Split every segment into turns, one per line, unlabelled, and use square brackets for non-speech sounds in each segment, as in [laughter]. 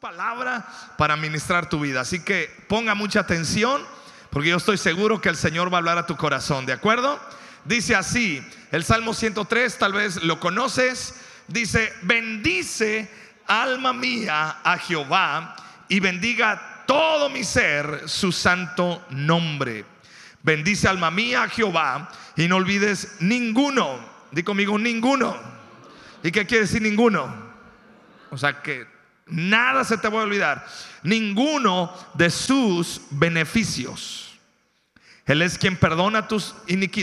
palabra para ministrar tu vida. Así que ponga mucha atención porque yo estoy seguro que el Señor va a hablar a tu corazón, ¿de acuerdo? Dice así, el Salmo 103, tal vez lo conoces, dice, bendice alma mía a Jehová y bendiga todo mi ser su santo nombre. Bendice alma mía a Jehová y no olvides ninguno. Di conmigo ninguno. ¿Y qué quiere decir ninguno? O sea que Nada se te va a olvidar. Ninguno de sus beneficios. Él es quien perdona tus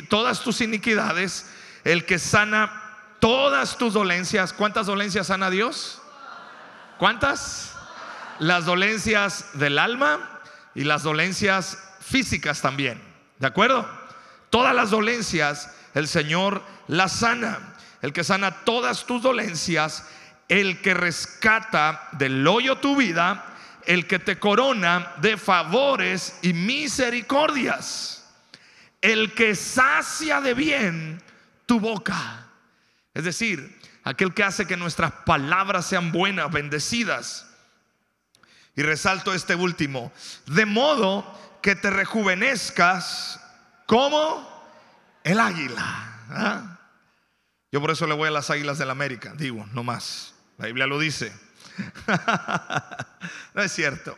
todas tus iniquidades, el que sana todas tus dolencias. ¿Cuántas dolencias sana Dios? ¿Cuántas? Las dolencias del alma y las dolencias físicas también. ¿De acuerdo? Todas las dolencias el Señor las sana. El que sana todas tus dolencias el que rescata del hoyo tu vida, el que te corona de favores y misericordias, el que sacia de bien tu boca. Es decir, aquel que hace que nuestras palabras sean buenas, bendecidas. Y resalto este último, de modo que te rejuvenezcas como el águila. ¿ah? Yo por eso le voy a las águilas del la América, digo, no más. La Biblia lo dice. [laughs] no es cierto.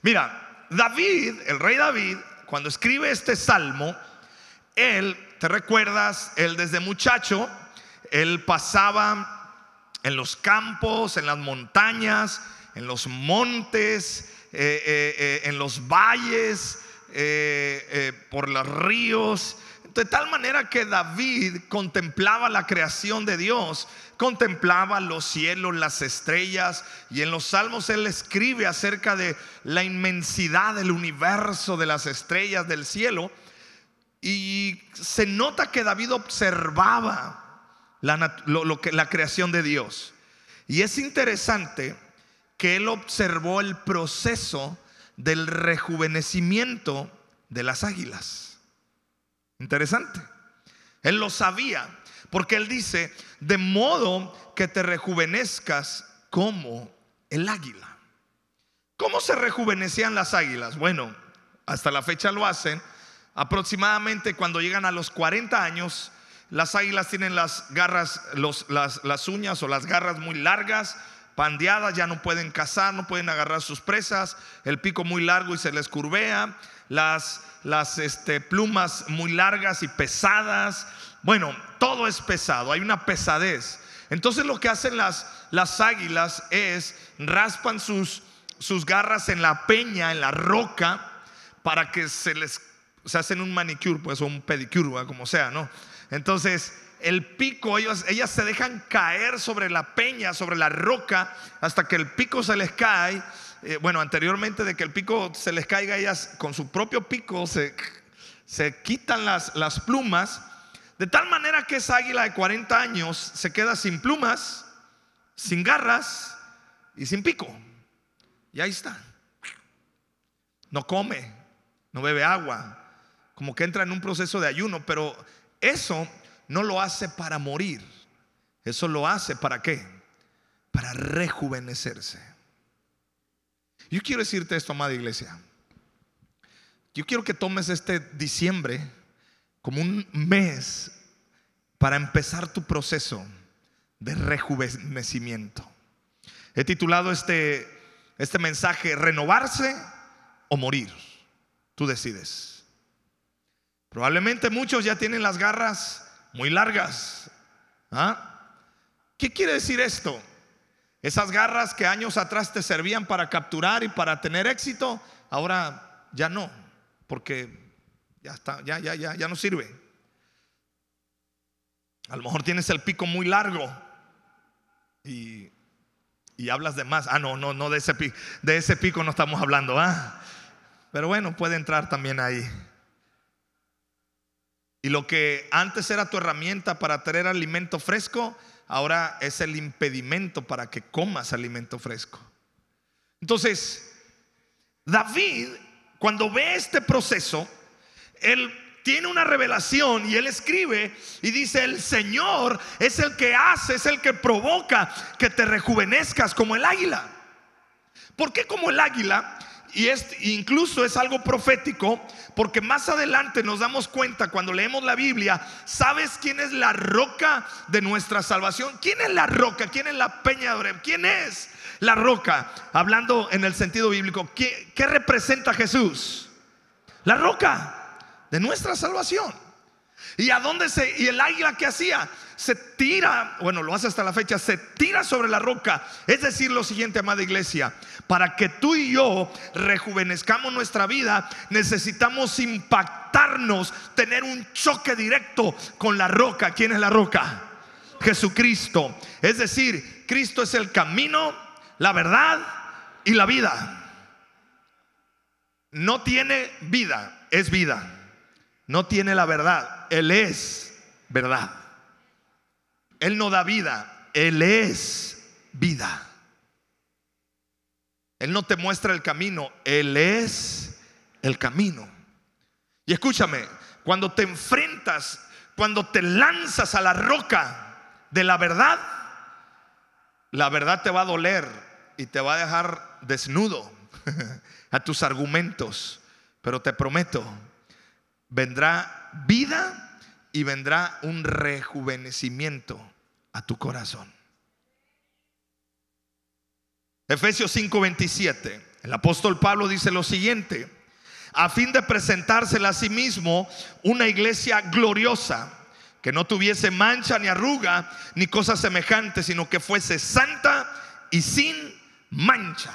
Mira, David, el rey David, cuando escribe este salmo, él, ¿te recuerdas? Él desde muchacho, él pasaba en los campos, en las montañas, en los montes, eh, eh, eh, en los valles, por los ríos. De tal manera que David contemplaba la creación de Dios contemplaba los cielos, las estrellas, y en los salmos él escribe acerca de la inmensidad del universo, de las estrellas del cielo, y se nota que David observaba la, creación de Dios. Y es interesante que él observó el proceso del rejuvenecimiento de las águilas. Interesante. Él lo sabía. Porque Él dice, de modo que te rejuvenezcas como el águila. ¿Cómo se rejuvenecían las águilas? Bueno, hasta la fecha lo hacen. Aproximadamente cuando llegan a los 40 años, las águilas tienen las garras, las, las uñas o las garras muy largas, pandeadas, ya no pueden cazar, no pueden agarrar sus presas, el pico muy largo y se les curvea, las, las este, plumas muy largas y pesadas, bueno, todo es pesado, hay una pesadez. Entonces lo que hacen las, las águilas es raspan sus, sus garras en la peña, en la roca, para que se les se hacen un manicure, pues o un pedicure, como sea, ¿no? Entonces, el pico, ellas se dejan caer sobre la peña, sobre la roca, hasta que el pico se les cae. Eh, bueno, anteriormente de que el pico se les caiga, ellas con su propio pico se, se quitan las, las plumas de tal manera que esa águila de 40 años se queda sin plumas, sin garras y sin pico. Y ahí está. No come, no bebe agua, como que entra en un proceso de ayuno, pero eso no lo hace para morir. Eso lo hace para qué? Para rejuvenecerse. Yo quiero decirte esto, amada iglesia. Yo quiero que tomes este diciembre como un mes para empezar tu proceso de rejuvenecimiento. He titulado este, este mensaje Renovarse o morir. Tú decides. Probablemente muchos ya tienen las garras muy largas. ¿Ah? ¿Qué quiere decir esto? Esas garras que años atrás te servían para capturar y para tener éxito, ahora ya no, porque ya está, ya, ya, ya, ya no sirve. A lo mejor tienes el pico muy largo y, hablas de más. Ah, no, no, no, de ese, pico, de ese pico no estamos hablando. ¿ah? Pero bueno, puede entrar también ahí. Y lo que antes era tu herramienta para traer alimento fresco, ahora es el impedimento para que comas alimento fresco. Entonces, David, cuando ve este proceso, él tiene una revelación y él escribe y dice, el Señor es el que hace, es el que provoca que te rejuvenezcas como el águila. ¿Por qué como el águila? Y es, incluso es algo profético, porque más adelante nos damos cuenta cuando leemos la Biblia, ¿sabes quién es la roca de nuestra salvación? ¿Quién es la roca? ¿Quién es la peña de Oreb? ¿Quién es la roca? Hablando en el sentido bíblico, ¿qué, qué representa Jesús? La roca de nuestra salvación. ¿Y a dónde se.? ¿Y el águila que hacía? Se tira, bueno, lo hace hasta la fecha, se tira sobre la roca. Es decir, lo siguiente, amada iglesia: para que tú y yo rejuvenezcamos nuestra vida, necesitamos impactarnos, tener un choque directo con la roca. ¿Quién es la roca? Jesucristo. Es decir, Cristo es el camino, la verdad y la vida. No tiene vida, es vida no tiene la verdad. Él es verdad. Él no da vida, Él es vida. Él no te muestra el camino, Él es el camino. Y escúchame, cuando te enfrentas, cuando te lanzas a la roca de la verdad, la verdad te va a doler y te va a dejar desnudo [laughs] a tus argumentos. Pero te prometo vendrá vida y vendrá un rejuvenecimiento a tu corazón. Efesios 5:27. El apóstol Pablo dice lo siguiente, a fin de presentársela a sí mismo una iglesia gloriosa, que no tuviese mancha ni arruga ni cosa semejante, sino que fuese santa y sin mancha.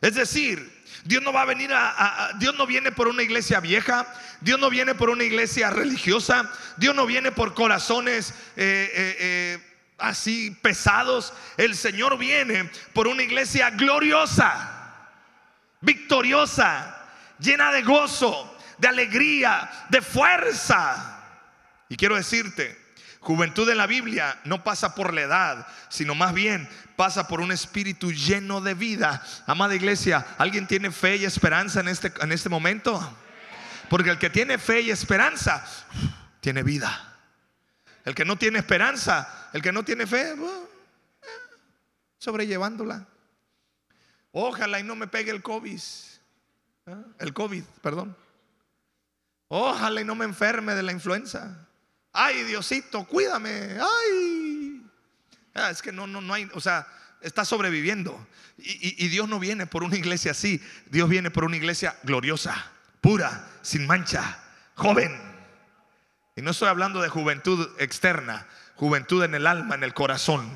Es decir, Dios no va a venir a, Dios no viene por una iglesia vieja, Dios no viene por una iglesia religiosa, Dios no viene por corazones eh, eh, eh, así pesados. El Señor viene por una iglesia gloriosa, victoriosa, llena de gozo, de alegría, de fuerza. Y quiero decirte, Juventud en la Biblia no pasa por la edad, sino más bien pasa por un espíritu lleno de vida. Amada iglesia, ¿alguien tiene fe y esperanza en este, en este momento? Porque el que tiene fe y esperanza, tiene vida. El que no tiene esperanza, el que no tiene fe, sobrellevándola. Ojalá y no me pegue el COVID. ¿eh? El COVID, perdón. Ojalá y no me enferme de la influenza. Ay, Diosito, cuídame. Ay. Ah, es que no, no, no hay, o sea, está sobreviviendo. Y, y, Dios no viene por una iglesia así. Dios viene por una iglesia gloriosa, pura, sin mancha, joven. Y no estoy hablando de juventud externa, juventud en el alma, en el corazón.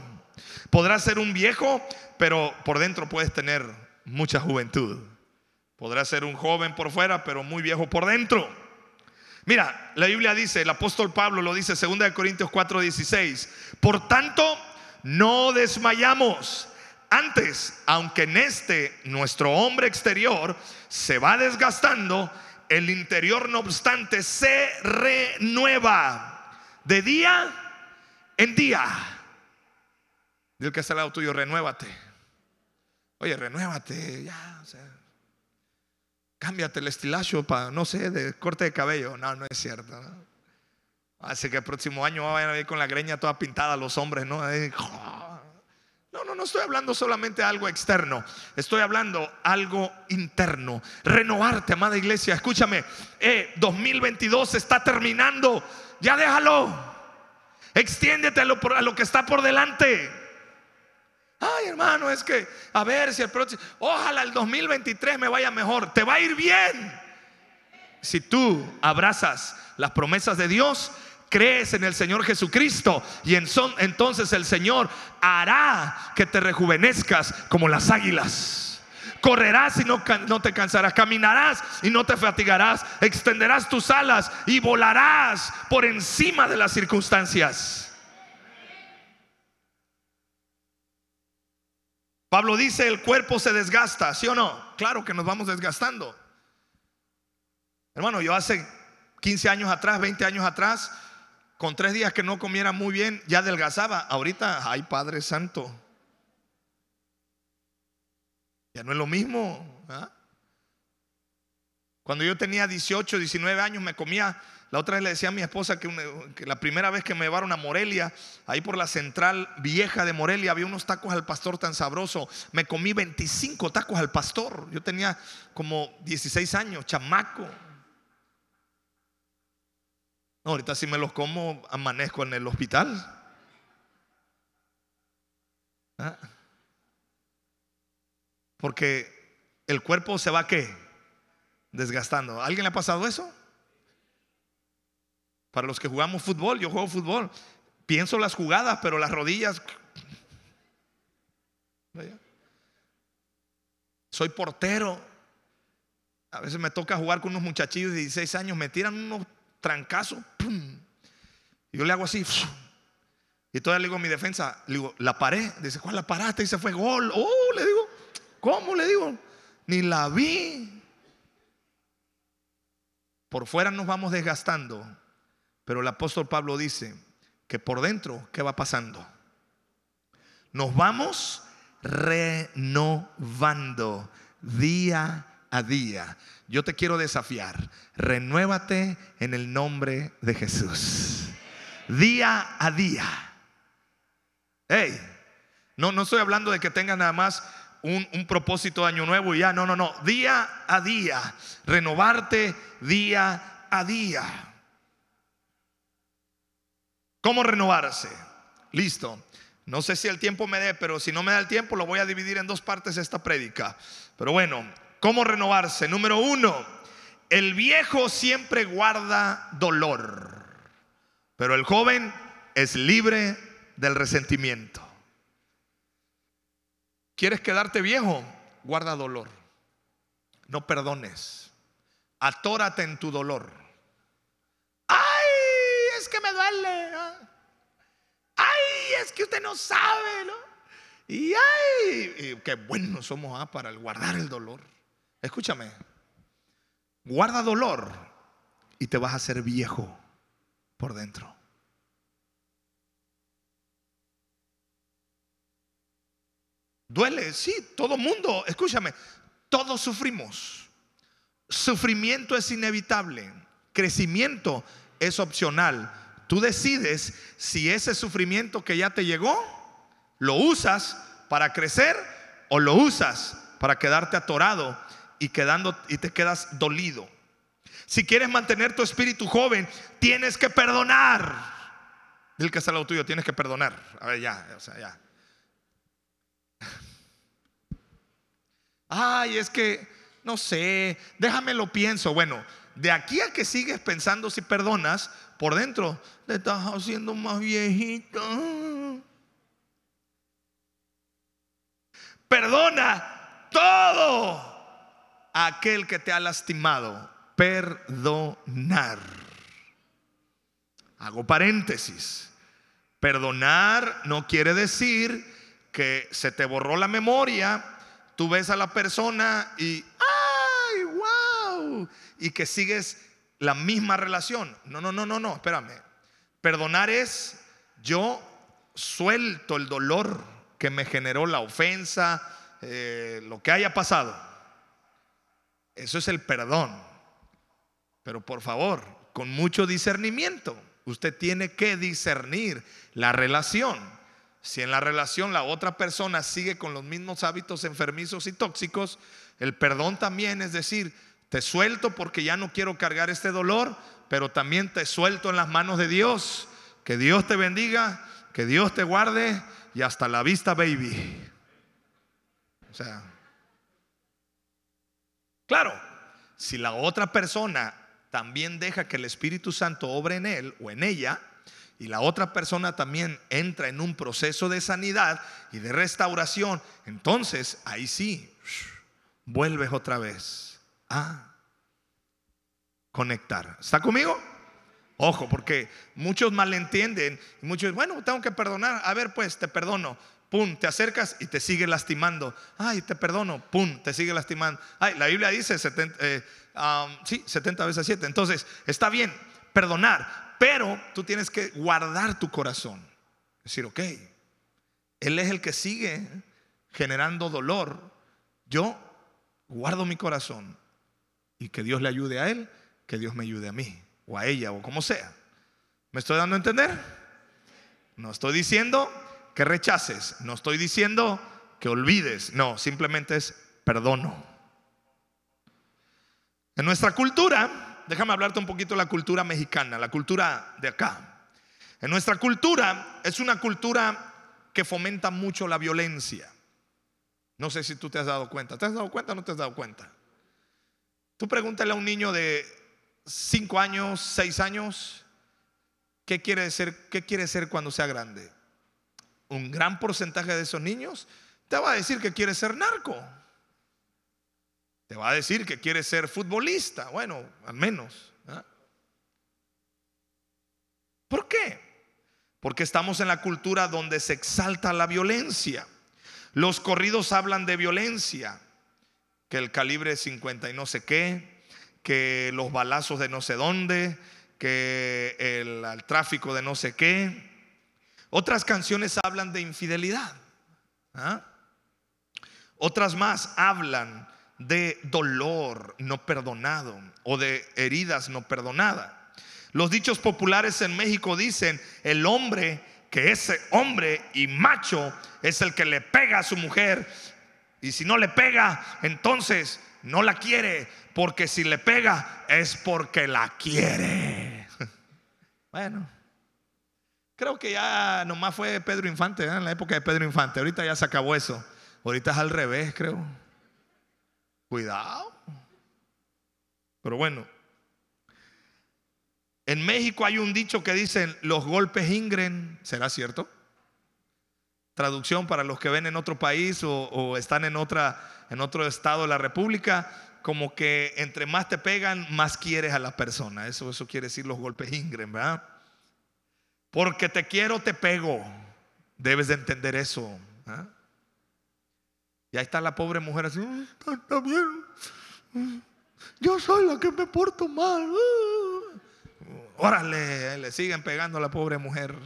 Podrás ser un viejo, pero por dentro puedes tener mucha juventud. Podrás ser un joven por fuera, pero muy viejo por dentro. Mira, la Biblia dice, el apóstol Pablo lo dice, 2 Corintios 4:16, por tanto, no desmayamos. Antes, aunque en este nuestro hombre exterior se va desgastando, el interior no obstante se renueva de día en día. Dile que está al lado tuyo, renuévate. Oye, renuévate, ya, o sea, cámbiate el estilacho para, no sé, de corte de cabello. No, no es cierto. Así que el próximo año vayan a ir con la greña toda pintada los hombres, ¿no? No, no, no estoy hablando solamente de algo externo, estoy hablando algo interno. Renovarte, amada iglesia, escúchame, eh, 2022 está terminando, ya déjalo, extiéndete a lo que está por delante. Ay, hermano, es que a ver si el próximo, ojalá el 2023 me vaya mejor. Te va a ir bien. Si tú abrazas las promesas de Dios, crees en el Señor Jesucristo y entonces el Señor hará que te rejuvenezcas como las águilas. Correrás y no, no, te cansarás, caminarás y no te fatigarás, extenderás tus alas y volarás por encima de las circunstancias. Pablo dice, el cuerpo se desgasta, ¿sí o no? Claro que nos vamos desgastando. Hermano, yo hace 15 años atrás, 20 años atrás, con tres días que no comiera muy bien, ya adelgazaba. Ahorita, ay Padre Santo. Ya no es lo mismo. Cuando yo tenía 18, 19 años me comía La otra vez le decía a mi esposa que, la primera vez que me llevaron a Morelia, ahí por la central vieja de Morelia, había unos tacos al pastor tan sabroso. Me comí 25 tacos al pastor. Yo tenía como 16 años, chamaco. No, ahorita si me los como, amanezco en el hospital. ¿Ah? Porque el cuerpo se va qué? Desgastando. ¿Alguien le ha pasado eso? Para los que jugamos fútbol, yo juego fútbol. Pienso las jugadas, pero las rodillas. Soy portero. A veces me toca jugar con unos muchachillos de 16 años, me tiran unos trancazos. Y yo le hago así. Y todavía le digo a mi defensa, le digo, la paré. Dice, ¿cuál la paraste? Y se fue gol. Oh, le digo, ¿cómo le digo? Ni la vi. Por fuera nos vamos desgastando. Pero el apóstol Pablo dice que por dentro, ¿qué va pasando? Nos vamos renovando día a día. Yo te quiero desafiar. Renuévate en el nombre de Jesús. Día a día. Hey, no, no estoy hablando de que tengas nada más un, un, propósito de año nuevo y ya, no, no, no, día a día, renovarte día a día. ¿Cómo renovarse? Listo. No sé si el tiempo me dé, pero si no me da el tiempo, lo voy a dividir en dos partes esta prédica. Pero bueno, ¿cómo renovarse? Número uno, el viejo siempre guarda dolor, pero el joven es libre del resentimiento. ¿Quieres quedarte viejo? Guarda dolor. No perdones. Atórate en tu dolor. ¡Ay! Es que usted no sabe, ¿no? Y ay, qué buenos somos ¿ah? para guardar el dolor. Escúchame. Guarda dolor y te vas a hacer viejo por dentro. Duele, sí, todo mundo, escúchame, todos sufrimos. Sufrimiento es inevitable, crecimiento es opcional. Tú decides si ese sufrimiento que ya te llegó, lo usas para crecer o lo usas para quedarte atorado y, quedando, y te quedas dolido. Si quieres mantener tu espíritu joven, tienes que perdonar. Dile que es lo tuyo, tienes que perdonar. A ver, ya, o sea, ya. Ay, es que, no sé, déjame lo pienso. Bueno, de aquí a que sigues pensando si perdonas, por dentro te estás haciendo más viejito. Perdona todo aquel que te ha lastimado. Perdonar. Hago paréntesis. Perdonar no quiere decir que se te borró la memoria Tú ves a la persona y, ¡ay, wow! Y que sigues la misma relación. No, no, no, no, no, espérame. Perdonar es yo suelto el dolor que me generó la ofensa, eh, lo que haya pasado. Eso es el perdón. Pero por favor, con mucho discernimiento, usted tiene que discernir la relación. Si en la relación la otra persona sigue con los mismos hábitos enfermizos y tóxicos, el perdón también es decir, te suelto porque ya no quiero cargar este dolor, pero también te suelto en las manos de Dios. Que Dios te bendiga, que Dios te guarde y hasta la vista, baby. O sea, claro, si la otra persona también deja que el Espíritu Santo obre en él o en ella, y la otra persona también entra en un proceso de sanidad y de restauración, entonces ahí sí, vuelves otra vez a conectar. ¿Está conmigo? Ojo, porque muchos malentienden muchos, bueno, tengo que perdonar. A ver, pues, te perdono. Pum, te acercas y te sigue lastimando. Ay, te perdono. Pum, te sigue lastimando. Ay, la Biblia dice 70, eh, sí, 70 veces 7. Entonces, está bien perdonar, pero tú tienes que guardar tu corazón. Decir, ok, Él es el que sigue generando dolor. Yo guardo mi corazón y que Dios le ayude a Él, que Dios me ayude a mí. o a ella o como sea. ¿Me estoy dando a entender? No estoy diciendo que rechaces, no estoy diciendo que olvides, no, simplemente es perdono. En nuestra cultura, déjame hablarte un poquito de la cultura mexicana, la cultura de acá. En nuestra cultura es una cultura que fomenta mucho la violencia. No sé si tú te has dado cuenta. ¿Te has dado cuenta o no te has dado cuenta? Tú pregúntale a un niño de 5 años, 6 años, ¿qué quiere ser, qué quiere ser cuando sea grande? Un gran porcentaje de esos niños te va a decir que quiere ser narco. Te va a decir que quiere ser futbolista. Bueno, al menos. ¿Por qué? Porque estamos en la cultura donde se exalta la violencia. Los corridos hablan de violencia, que el calibre 50 y no sé qué, que los balazos de no sé dónde, que el, tráfico de no sé qué. Otras canciones hablan de infidelidad. ¿ah? Otras más hablan de dolor no perdonado o de heridas no perdonadas. Los dichos populares en México dicen, el hombre que ese hombre y macho es el que le pega a su mujer. Y si no le pega, entonces no la quiere, porque si le pega es porque la quiere. [laughs] Bueno, creo que ya nomás fue Pedro Infante, ¿eh? en la época de Pedro Infante. Ahorita ya se acabó eso. Ahorita es al revés, creo. Cuidado. Pero bueno, en México hay un dicho que dicen los golpes ingren, ¿será cierto? Traducción para los que ven en otro país o, están en, otra, en otro estado de la República, como que entre más te pegan, más quieres a la persona. Eso, eso quiere decir los golpes ingren, ¿verdad? Porque te quiero, te pego. Debes de entender eso. ¿ah? Y ahí está la pobre mujer así, está bien. Yo soy la que me porto mal. Órale, le siguen pegando a la pobre mujer.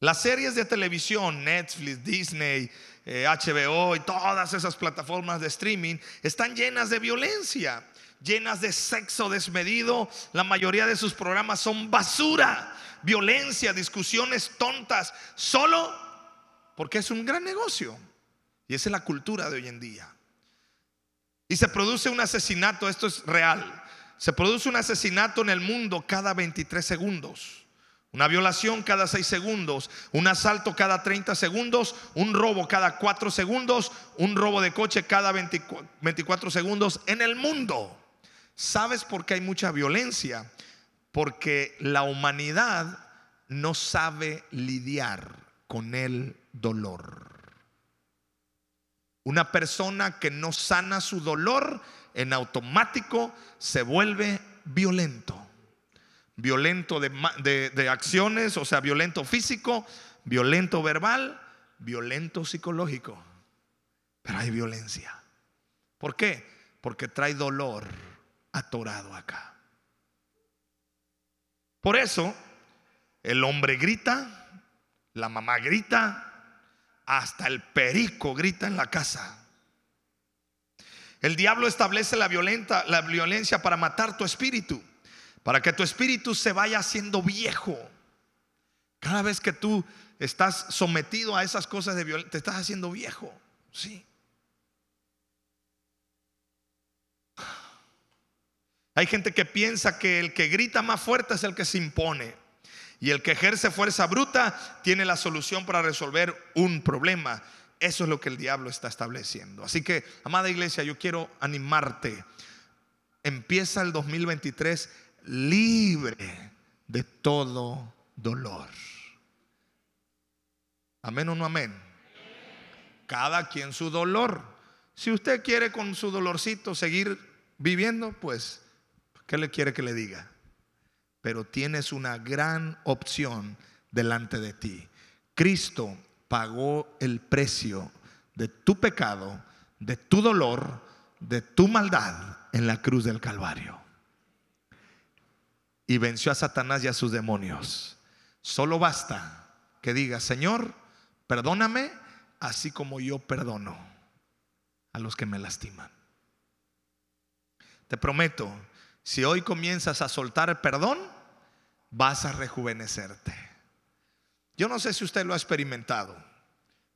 Las series de televisión, Netflix, Disney, HBO eh, y todas esas plataformas de streaming están llenas de violencia, llenas de sexo desmedido. La mayoría de sus programas son basura, violencia, discusiones tontas, solo porque es un gran negocio. Y esa es la cultura de hoy en día. Y se produce un asesinato, esto es real. Se produce un asesinato en el mundo cada 23 segundos. Una violación cada 6 segundos, un asalto cada 30 segundos, un robo cada 4 segundos, un robo de coche cada 24 segundos en el mundo. ¿Sabes por qué hay mucha violencia? Porque la humanidad no sabe lidiar con el dolor. Una persona que no sana su dolor en automático se vuelve violento. Violento de, acciones, o sea, violento físico, violento verbal, violento psicológico. Pero hay violencia. ¿Por qué? Porque trae dolor atorado acá. Por eso, el hombre grita, la mamá grita, hasta el perico grita en la casa. El diablo establece la, violenta, la violencia para matar tu espíritu, para que tu espíritu se vaya haciendo viejo. Cada vez que tú estás sometido a esas cosas de violencia, te estás haciendo viejo. Sí. Hay gente que piensa que el que grita más fuerte es el que se impone. Y el que ejerce fuerza bruta tiene la solución para resolver un problema. Eso es lo que el diablo está estableciendo. Así que, amada iglesia, yo quiero animarte. Empieza el 2023 libre de todo dolor. Amén o no amén. Cada quien su dolor. Si usted quiere con su dolorcito seguir viviendo, pues, ¿qué le quiere que le diga? Pero tienes una gran opción delante de ti. Cristo pagó el precio de tu pecado, de tu dolor, de tu maldad en la cruz del Calvario. Y venció a Satanás y a sus demonios. Solo basta que diga, Señor, perdóname así como yo perdono a los que me lastiman. te prometo, si hoy comienzas a soltar perdón, vas a rejuvenecerte. Yo no sé si usted lo ha experimentado.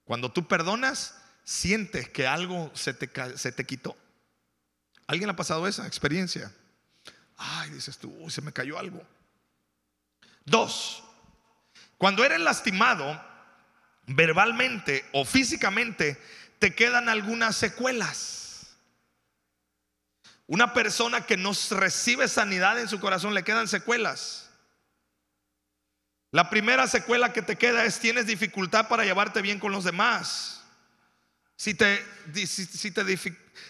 Cuando tú perdonas, sientes que algo se te, se te quitó. ¿Alguien ha pasado esa experiencia? Ay, dices tú, uy, se me cayó algo. Dos, cuando eres lastimado verbalmente o físicamente, te quedan algunas secuelas. Una persona que no recibe sanidad en su corazón le quedan secuelas. La primera secuela que te queda es tienes dificultad para llevarte bien con los demás. Si, te, si,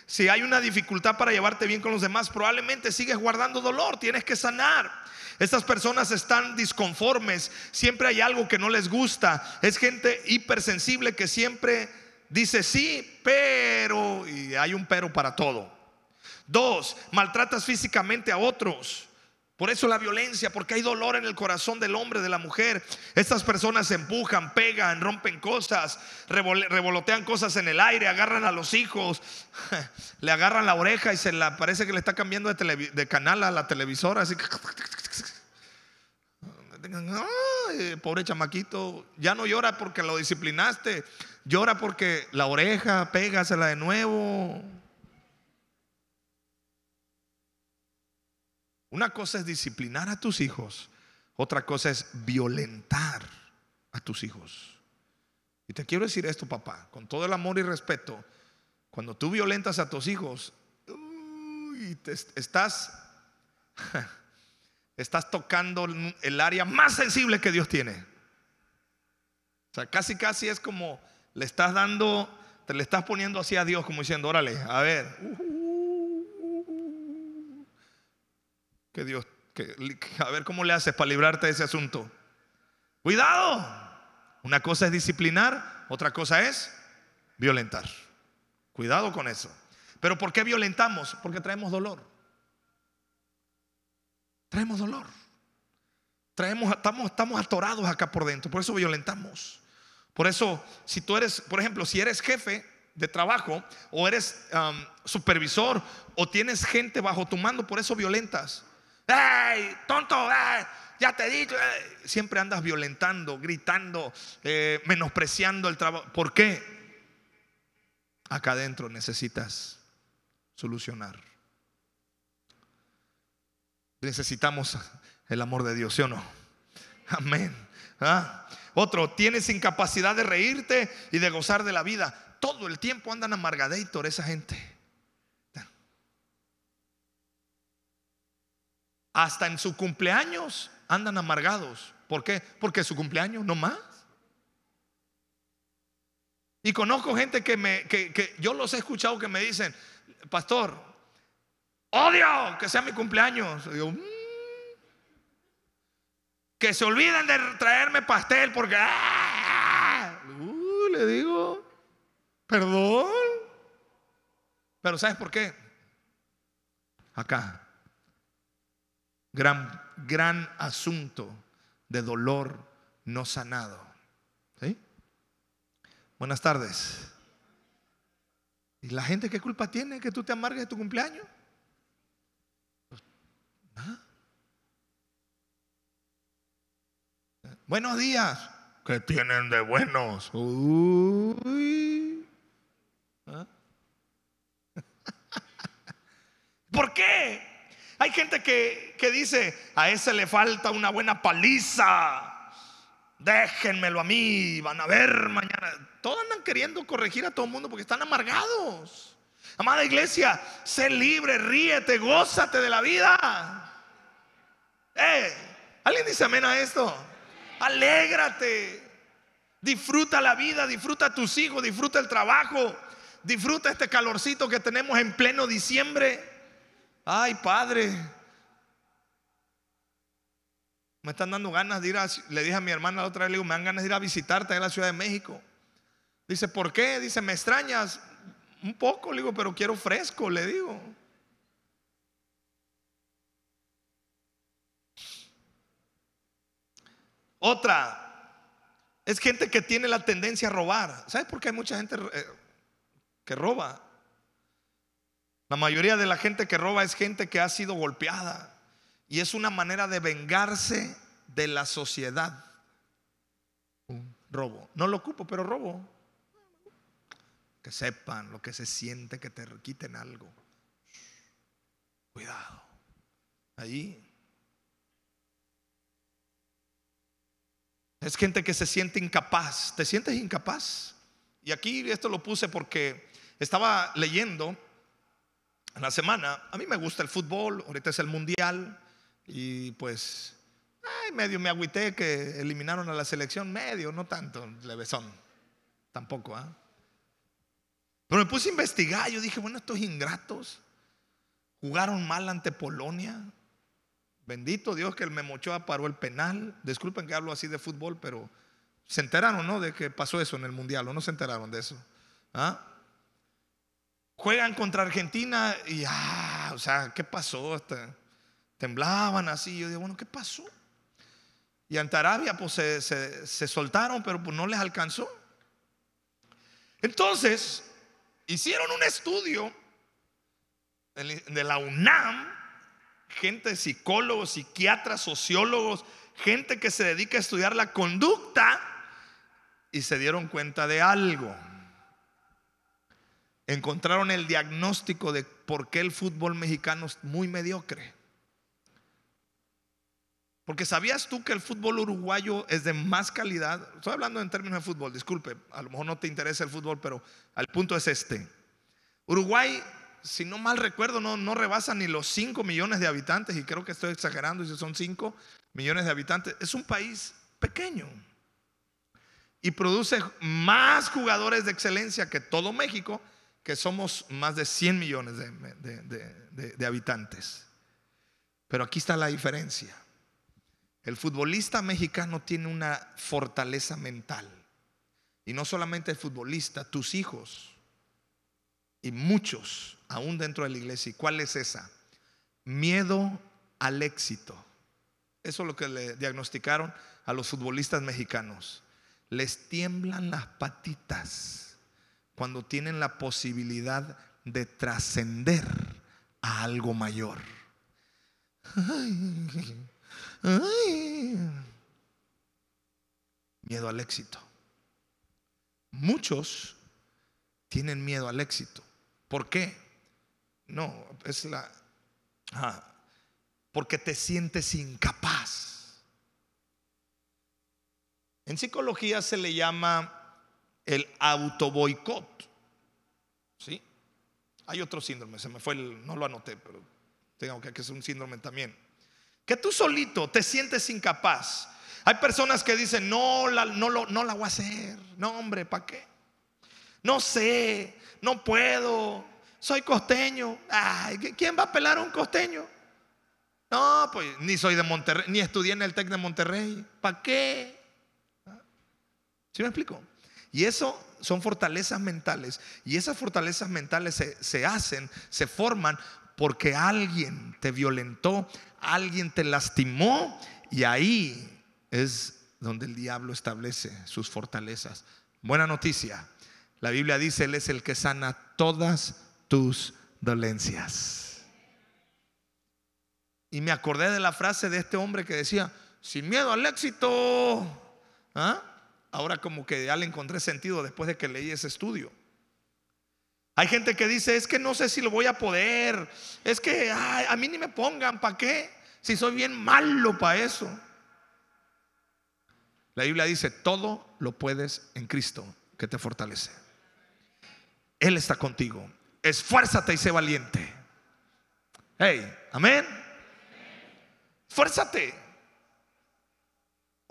si hay una dificultad para llevarte bien con los demás, probablemente sigues guardando dolor, tienes que sanar. Estas personas están disconformes, siempre hay algo que no les gusta. Es gente hipersensible que siempre dice sí, pero, y hay un pero para todo. Dos, maltratas físicamente a otros. Por eso la violencia, porque hay dolor en el corazón del hombre, de la mujer. Estas personas se empujan, pegan, rompen cosas, revolotean cosas en el aire, agarran a los hijos, [laughs] le agarran la oreja y se la parece que le está cambiando de, canal a la televisora. Así [laughs] pobre chamaquito, ya no llora porque lo disciplinaste, llora porque la oreja, pégasela de nuevo. Una cosa es disciplinar a tus hijos, otra cosa es violentar a tus hijos. Y te quiero decir esto, papá, con todo el amor y respeto, cuando tú violentas a tus hijos, estás, [laughs] estás tocando el área más sensible que Dios tiene. O sea, casi, casi es como le estás dando, te le estás poniendo así a Dios, como diciendo, órale, a ver, que Dios, a ver cómo le haces para librarte de ese asunto. Cuidado. Una cosa es disciplinar, otra cosa es violentar. Cuidado con eso. Pero ¿por qué violentamos? Porque traemos dolor. Traemos dolor. Traemos, estamos, estamos atorados acá por dentro. Por eso violentamos. Por eso, si tú eres, por ejemplo, si eres jefe de trabajo o eres um, supervisor o tienes gente bajo tu mando, por eso violentas. ¡Ey, tonto! Ya te he dicho. Siempre andas violentando, gritando, eh, menospreciando el trabajo. ¿Por qué? Acá adentro necesitas solucionar. Necesitamos el amor de Dios, ¿sí o no? Amén. ¿Ah? Otro, tienes incapacidad de reírte y de gozar de la vida. Todo el tiempo andan amargadator esa gente. Hasta en su cumpleaños andan amargados. ¿Por qué? Porque su cumpleaños no más. Y conozco gente que me, que, yo los he escuchado que me dicen, pastor, odio que sea mi cumpleaños. Mm". que se olviden de traerme pastel porque ¡ah! uh, le digo, perdón. Pero ¿sabes por qué? Acá gran, gran asunto de dolor no sanado. Buenas tardes. ¿Y la gente qué culpa tiene que tú te amargues de tu cumpleaños? ¿Ah? Buenos días. ¿Qué tienen de buenos? Uy. ¿Ah? [laughs] ¿Por qué? Hay gente que, dice, a ese le falta una buena paliza. Déjenmelo a mí, van a ver mañana. Todos andan queriendo corregir a todo el mundo porque están amargados. Amada iglesia, sé libre, ríete, gózate de la vida. Eh, ¿Alguien dice amén a esto? Alégrate. Disfruta la vida, disfruta tus hijos, disfruta el trabajo, disfruta este calorcito que tenemos en pleno diciembre. Ay, padre. Me están dando ganas de ir a, le dije a mi hermana la otra vez, le digo, me dan ganas de ir a visitarte en la Ciudad de México. Dice, ¿por qué? Dice, ¿me extrañas? Un poco, le digo, pero quiero fresco, le digo. Otra, es gente que tiene la tendencia a robar. ¿Sabes por qué hay mucha gente eh, que roba? La mayoría de la gente que roba es gente que ha sido golpeada y es una manera de vengarse de la sociedad. robo. No lo ocupo, pero robo. Que sepan lo que se siente que te quiten algo. Cuidado. Ahí. Es gente que se siente incapaz. ¿Te sientes incapaz? Y aquí esto lo puse porque estaba leyendo en la semana. A mí me gusta el fútbol, ahorita es el mundial. Y pues, ay, medio me agüité que eliminaron a la selección, medio, no tanto, levesón. Tampoco, ¿ah? Pero me puse a investigar. Yo dije, bueno, estos ingratos jugaron mal ante Polonia. Bendito Dios que el Memochoa paró el penal. Disculpen que hablo así de fútbol, pero se enteraron, ¿no? De que pasó eso en el mundial, o no se enteraron de eso. ¿Ah? Juegan contra Argentina y, ah, o sea, ¿qué pasó? temblaban así. Yo digo, bueno, ¿qué pasó? Y ante Arabia, pues se, se soltaron, pero pues no les alcanzó. Entonces, Hicieron un estudio de la UNAM, gente psicólogos, psiquiatras, sociólogos, gente que se dedica a estudiar la conducta y se dieron cuenta de algo. Encontraron el diagnóstico de por qué el fútbol mexicano es muy mediocre. Porque sabías tú que el fútbol uruguayo es de más calidad. Estoy hablando en términos de fútbol, disculpe, a lo mejor no te interesa el fútbol, pero el punto es este. Uruguay, si no mal recuerdo, no, no rebasa ni los 5 millones de habitantes, y creo que estoy exagerando si son 5 millones de habitantes. Es un país pequeño y produce más jugadores de excelencia que todo México, que somos más de 100 millones de habitantes. Pero aquí está la diferencia. El futbolista mexicano tiene una fortaleza mental. Y no solamente el futbolista, tus hijos y muchos, aún dentro de la iglesia. ¿Y cuál es esa? Miedo al éxito. Eso es lo que le diagnosticaron a los futbolistas mexicanos. Les tiemblan las patitas cuando tienen la posibilidad de trascender a algo mayor. Miedo al éxito. Muchos tienen miedo al éxito. ¿Por qué? No, es la... porque te sientes incapaz. En psicología se le llama el autoboicot. ¿Sí? Hay otro síndrome, se me fue el, no lo anoté, pero tengo que, que es un síndrome también que tú solito te sientes incapaz. Hay personas que dicen, no, la, no, lo, no la voy a hacer. No, hombre, ¿para qué? No sé, no puedo. Soy costeño. Ay, ¿quién va a pelar a un costeño? No, pues ni soy de Monterrey, ni estudié en el TEC de Monterrey. ¿Para qué? ¿Sí me explico? Y eso son fortalezas mentales. Y esas fortalezas mentales se, se hacen, se forman porque alguien te violentó, alguien te lastimó y ahí es donde el diablo establece sus fortalezas. Buena noticia. La Biblia dice, Él es el que sana todas tus dolencias. Y me acordé de la frase de este hombre que decía, sin miedo al éxito. ¿Ah? Ahora como que ya le encontré sentido después de que leí ese estudio. Hay gente que dice, es que no sé si lo voy a poder, es que a mí ni me pongan, ¿para qué? Si soy bien malo para eso. La Biblia dice, todo lo puedes en Cristo que te fortalece. Él está contigo. Esfuérzate y sé valiente. Hey, amén. Esfuérzate.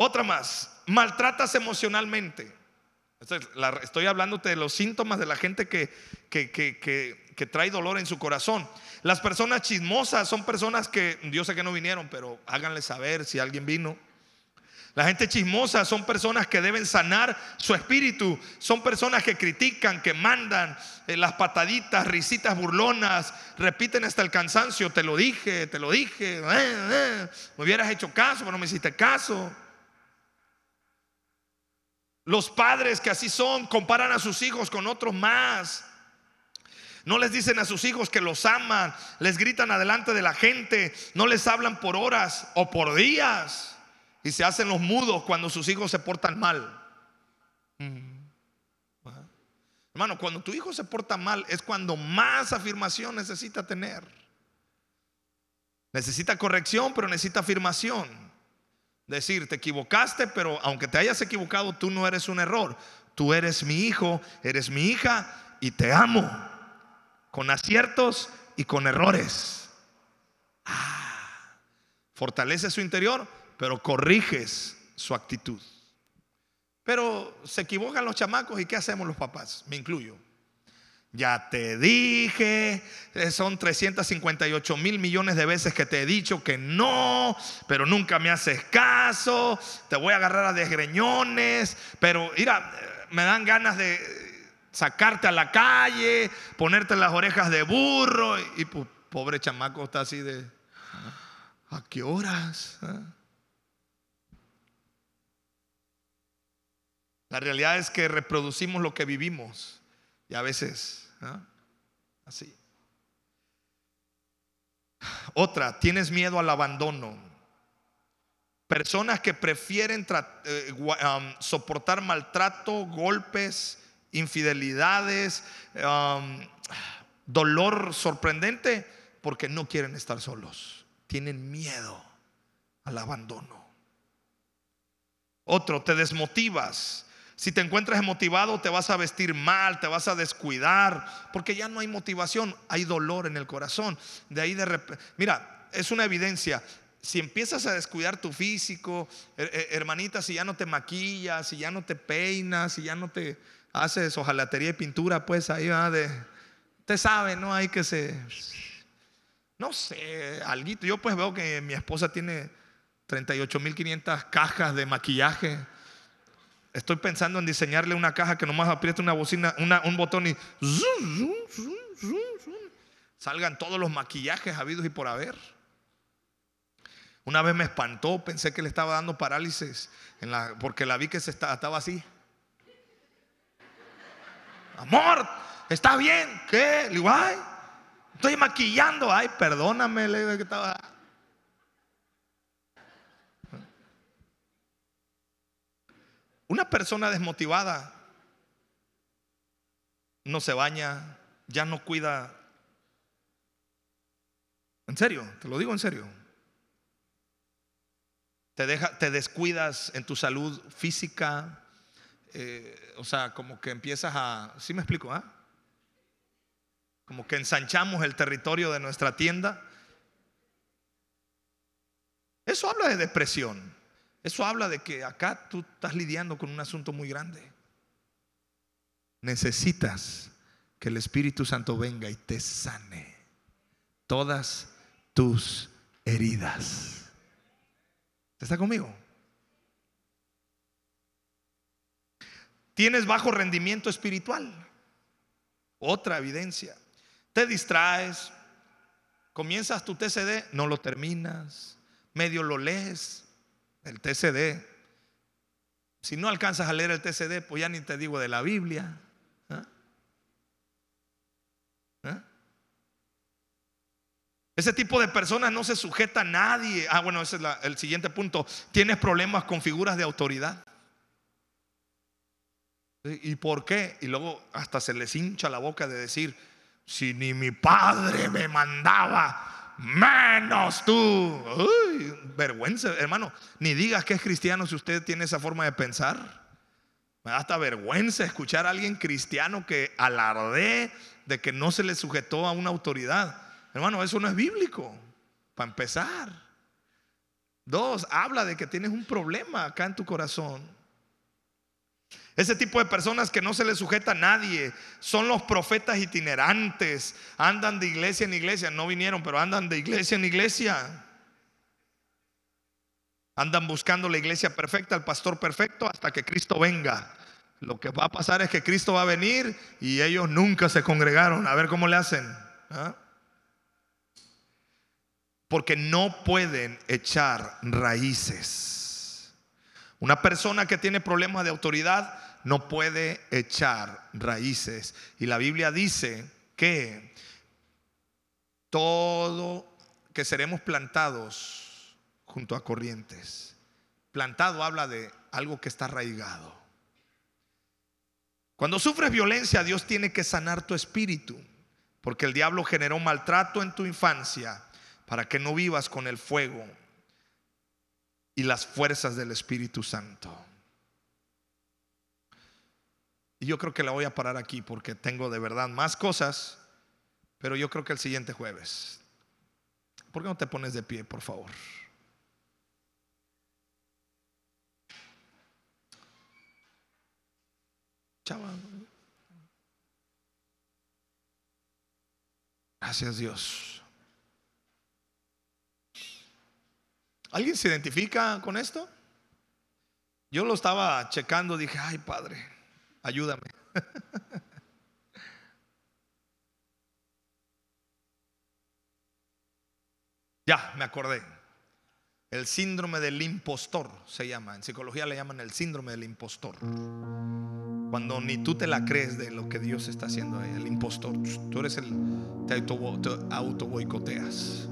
Otra más, maltratas emocionalmente. Estoy hablándote de los síntomas de la gente que, que, trae dolor en su corazón. Las personas chismosas son personas que, yo sé que no vinieron, pero háganle saber si alguien vino. La gente chismosa son personas que deben sanar su espíritu. Son personas que critican, que mandan eh, las pataditas, risitas burlonas, repiten hasta el cansancio. Te lo dije, te lo dije. Eh, eh, me hubieras hecho caso, pero no me hiciste caso. Los padres que así son comparan a sus hijos con otros más. No les dicen a sus hijos que los aman, les gritan adelante de la gente, no les hablan por horas o por días y se hacen los mudos cuando sus hijos se portan mal. Hermano, cuando tu hijo se porta mal es cuando más afirmación necesita tener. Necesita corrección, pero necesita afirmación. Decir, te equivocaste, pero aunque te hayas equivocado, tú no eres un error. Tú eres mi hijo, eres mi hija y te amo. Con aciertos y con errores. Ah, fortalece su interior, pero corriges su actitud. Pero se equivocan los chamacos y ¿qué hacemos los papás? Me incluyo. Ya te dije, eh, son 358 mil millones de veces que te he dicho que no, pero nunca me haces caso, te voy a agarrar a desgreñones, pero mira, eh, me dan ganas de sacarte a la calle, ponerte las orejas de burro y, pobre chamaco está así de, ¿a qué horas? ¿Ah? La realidad es que reproducimos lo que vivimos y a veces así. Otra, tienes miedo al abandono. Personas que prefieren eh, soportar maltrato, golpes, infidelidades, dolor sorprendente, porque no quieren estar solos. Tienen miedo al abandono. Otro, te desmotivas. Si te encuentras motivado, te vas a vestir mal, te vas a descuidar, porque ya no hay motivación, hay dolor en el corazón. De ahí de repente, mira, es una evidencia. Si empiezas a descuidar tu físico, hermanita, si ya no te maquillas, si ya no te peinas, si ya no te haces hojalatería y pintura, pues ahí va de, te sabe, ¿no? Hay que se, no sé, alguito. Yo pues veo que mi esposa tiene 38.500 cajas de maquillaje Estoy pensando en diseñarle una caja que nomás apriete una bocina, un botón y salgan todos los maquillajes habidos y por haber. Una vez me espantó, pensé que le estaba dando parálisis porque la vi que estaba así. Amor, ¿está bien? ¿Qué? Le digo, ay, estoy maquillando. Ay, perdóname, le digo que estaba. Una persona desmotivada no se baña, ya no cuida. En serio, te lo digo en serio. Te, deja, te descuidas en tu salud física, eh, o sea, como que empiezas a, ¿sí me explico? Ah? Como que ensanchamos el territorio de nuestra tienda. Eso habla de depresión. Eso habla de que acá tú estás lidiando con un asunto muy grande. Necesitas que el Espíritu Santo venga y te sane todas tus heridas. ¿Está conmigo? Tienes bajo rendimiento espiritual. Otra evidencia. Te distraes, comienzas tu TCD, no lo terminas, medio lo lees, el TCD. Si no alcanzas a leer el TCD, pues ya ni te digo de la Biblia. ¿ah? ¿Ah? Ese tipo de personas no se sujeta a nadie. Ah, bueno, ese es el siguiente punto. Tienes problemas con figuras de autoridad. ¿Y por qué? Y luego hasta se les hincha la boca de decir, si ni mi padre me mandaba, menos tú. Vergüenza, hermano. Ni digas que es cristiano si usted tiene esa forma de pensar. Me da hasta vergüenza escuchar a alguien cristiano que alardee de que no se le sujetó a una autoridad. Hermano, eso no es bíblico, para empezar. Dos, habla de que tienes un problema acá en tu corazón. Ese tipo de personas que no se les sujeta a nadie son los profetas itinerantes. Andan de iglesia en iglesia. No vinieron, pero andan de iglesia en iglesia. Andan buscando la iglesia perfecta, el pastor perfecto, hasta que Cristo venga. Lo que va a pasar es que Cristo va a venir y ellos nunca se congregaron. A ver cómo le hacen. ¿ah? Porque no pueden echar raíces. Una persona que tiene problemas de autoridad no puede echar raíces. Y la Biblia dice que todo que seremos plantados junto a corrientes. Plantado habla de algo que está arraigado. Cuando sufres violencia, Dios tiene que sanar tu espíritu, porque el diablo generó maltrato en tu infancia para que no vivas con el fuego y las fuerzas del Espíritu Santo. Y yo creo que la voy a parar aquí porque tengo de verdad más cosas, pero yo creo que el siguiente jueves. ¿Por qué no te pones de pie, por favor? Chava. Gracias Dios. ¿Alguien se identifica con esto? Yo lo estaba checando, dije, ay Padre, ayúdame. [laughs] ya, me acordé. El síndrome del impostor se llama. En psicología le llaman el síndrome del impostor. Cuando ni tú te la crees de lo que Dios está haciendo ahí, el impostor. Tú eres el. Te auto boicoteas.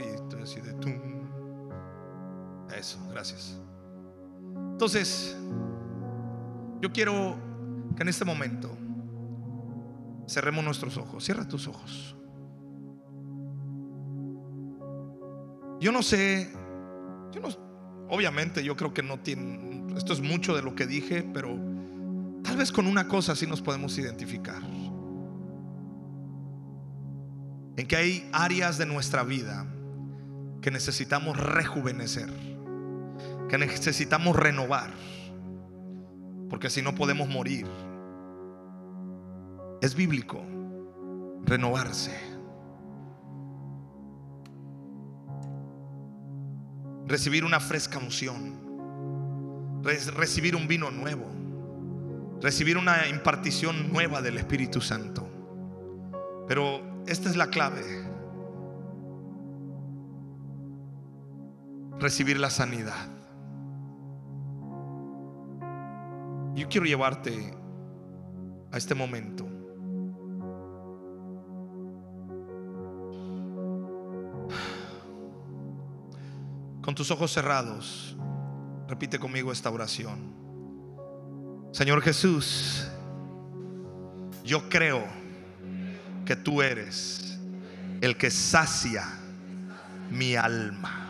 Y tú decides tú. Eso, gracias. Entonces. Yo quiero que en este momento cerremos nuestros ojos. Cierra tus ojos. Yo no sé, yo no, obviamente yo creo que no tiene, esto es mucho de lo que dije, pero tal vez con una cosa sí nos podemos identificar. En que hay áreas de nuestra vida que necesitamos rejuvenecer, que necesitamos renovar porque si no podemos morir. Es bíblico renovarse. Recibir una fresca unción. Recibir un vino nuevo. Recibir una impartición nueva del Espíritu Santo. Pero esta es la clave. Recibir la sanidad. Yo quiero llevarte a este momento. Con tus ojos cerrados, repite conmigo esta oración. Señor Jesús, yo creo que tú eres el que sacia mi alma,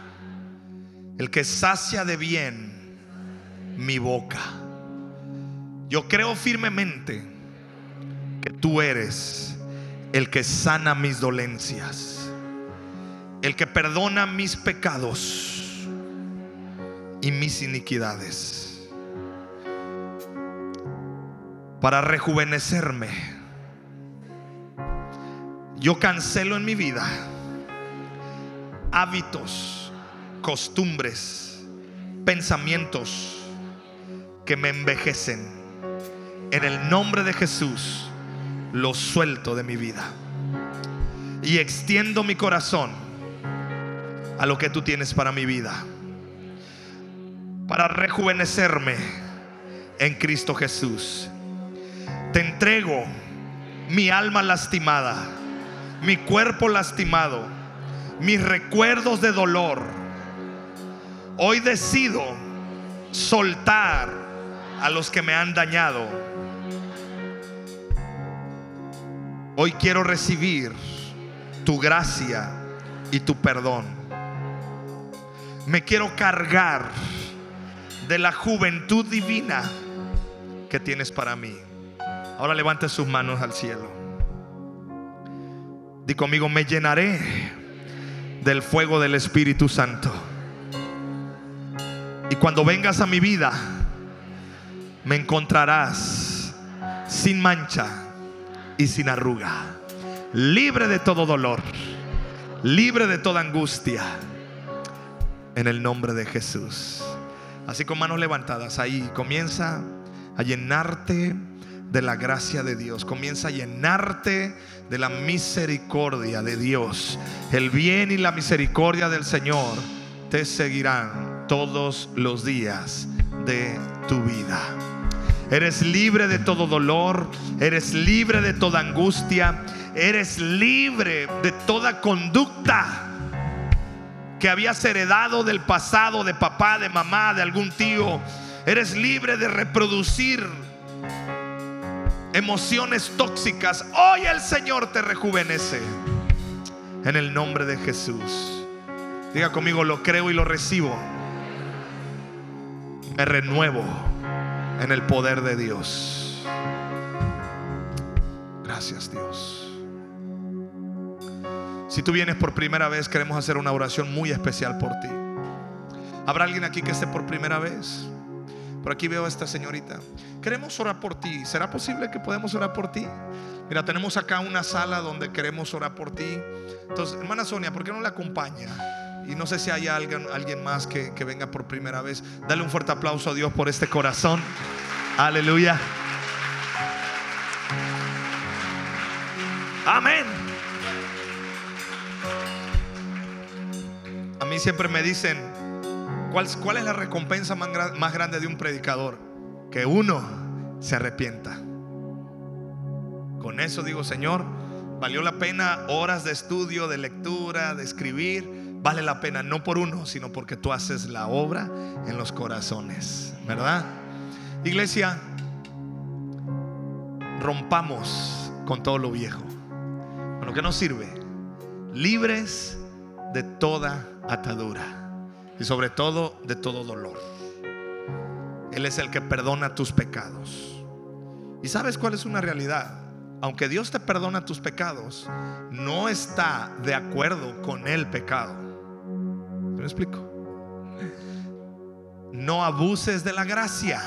el que sacia de bien mi boca yo creo firmemente que tú eres el que sana mis dolencias, el que perdona mis pecados y mis iniquidades. Para rejuvenecerme, yo cancelo en mi vida hábitos, costumbres, pensamientos que me envejecen en el nombre de Jesús, lo suelto de mi vida. Y extiendo mi corazón a lo que tú tienes para mi vida. Para rejuvenecerme en Cristo Jesús. Te entrego mi alma lastimada, mi cuerpo lastimado, mis recuerdos de dolor. Hoy decido soltar a los que me han dañado Hoy quiero recibir tu gracia y tu perdón. Me quiero cargar de la juventud divina que tienes para mí. Ahora levante sus manos al cielo. Di conmigo, me llenaré del fuego del Espíritu Santo. Y cuando vengas a mi vida, me encontrarás sin mancha y sin arruga, libre de todo dolor, libre de toda angustia, en el nombre de Jesús. Así con manos levantadas, ahí comienza a llenarte de la gracia de Dios, comienza a llenarte de la misericordia de Dios. El bien y la misericordia del Señor te seguirán todos los días de tu vida. Eres libre de todo dolor, eres libre de toda angustia, eres libre de toda conducta que habías heredado del pasado, de papá, de mamá, de algún tío. Eres libre de reproducir emociones tóxicas. Hoy el Señor te rejuvenece. En el nombre de Jesús. Diga conmigo, lo creo y lo recibo. Me renuevo en el poder de Dios. Gracias Dios. Si tú vienes por primera vez, queremos hacer una oración muy especial por ti. ¿Habrá alguien aquí que esté por primera vez? Por aquí veo a esta señorita. Queremos orar por ti. ¿Será posible que podamos orar por ti? Mira, tenemos acá una sala donde queremos orar por ti. Entonces, hermana Sonia, ¿por qué no la acompaña? Y no sé si hay alguien, alguien más que, que venga por primera vez. Dale un fuerte aplauso a Dios por este corazón. Aleluya. Amén. A mí siempre me dicen, ¿cuál, es la recompensa más, más grande de un predicador? Que uno se arrepienta. Con eso digo, Señor, valió la pena horas de estudio, de lectura, de escribir. Vale la pena, no por uno, sino porque tú haces la obra en los corazones, ¿verdad? Iglesia, rompamos con todo lo viejo, con lo que nos sirve, libres de toda atadura y sobre todo de todo dolor. Él es el que perdona tus pecados. ¿Y sabes cuál es una realidad? Aunque Dios te perdona tus pecados, no está de acuerdo con el pecado. ¿Me explico? No abuses de la gracia.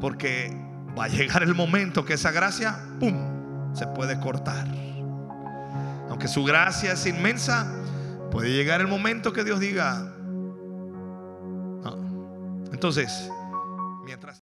Porque va a llegar el momento que esa gracia, ¡pum!, se puede cortar. Aunque su gracia es inmensa, puede llegar el momento que Dios diga, no. Entonces, mientras...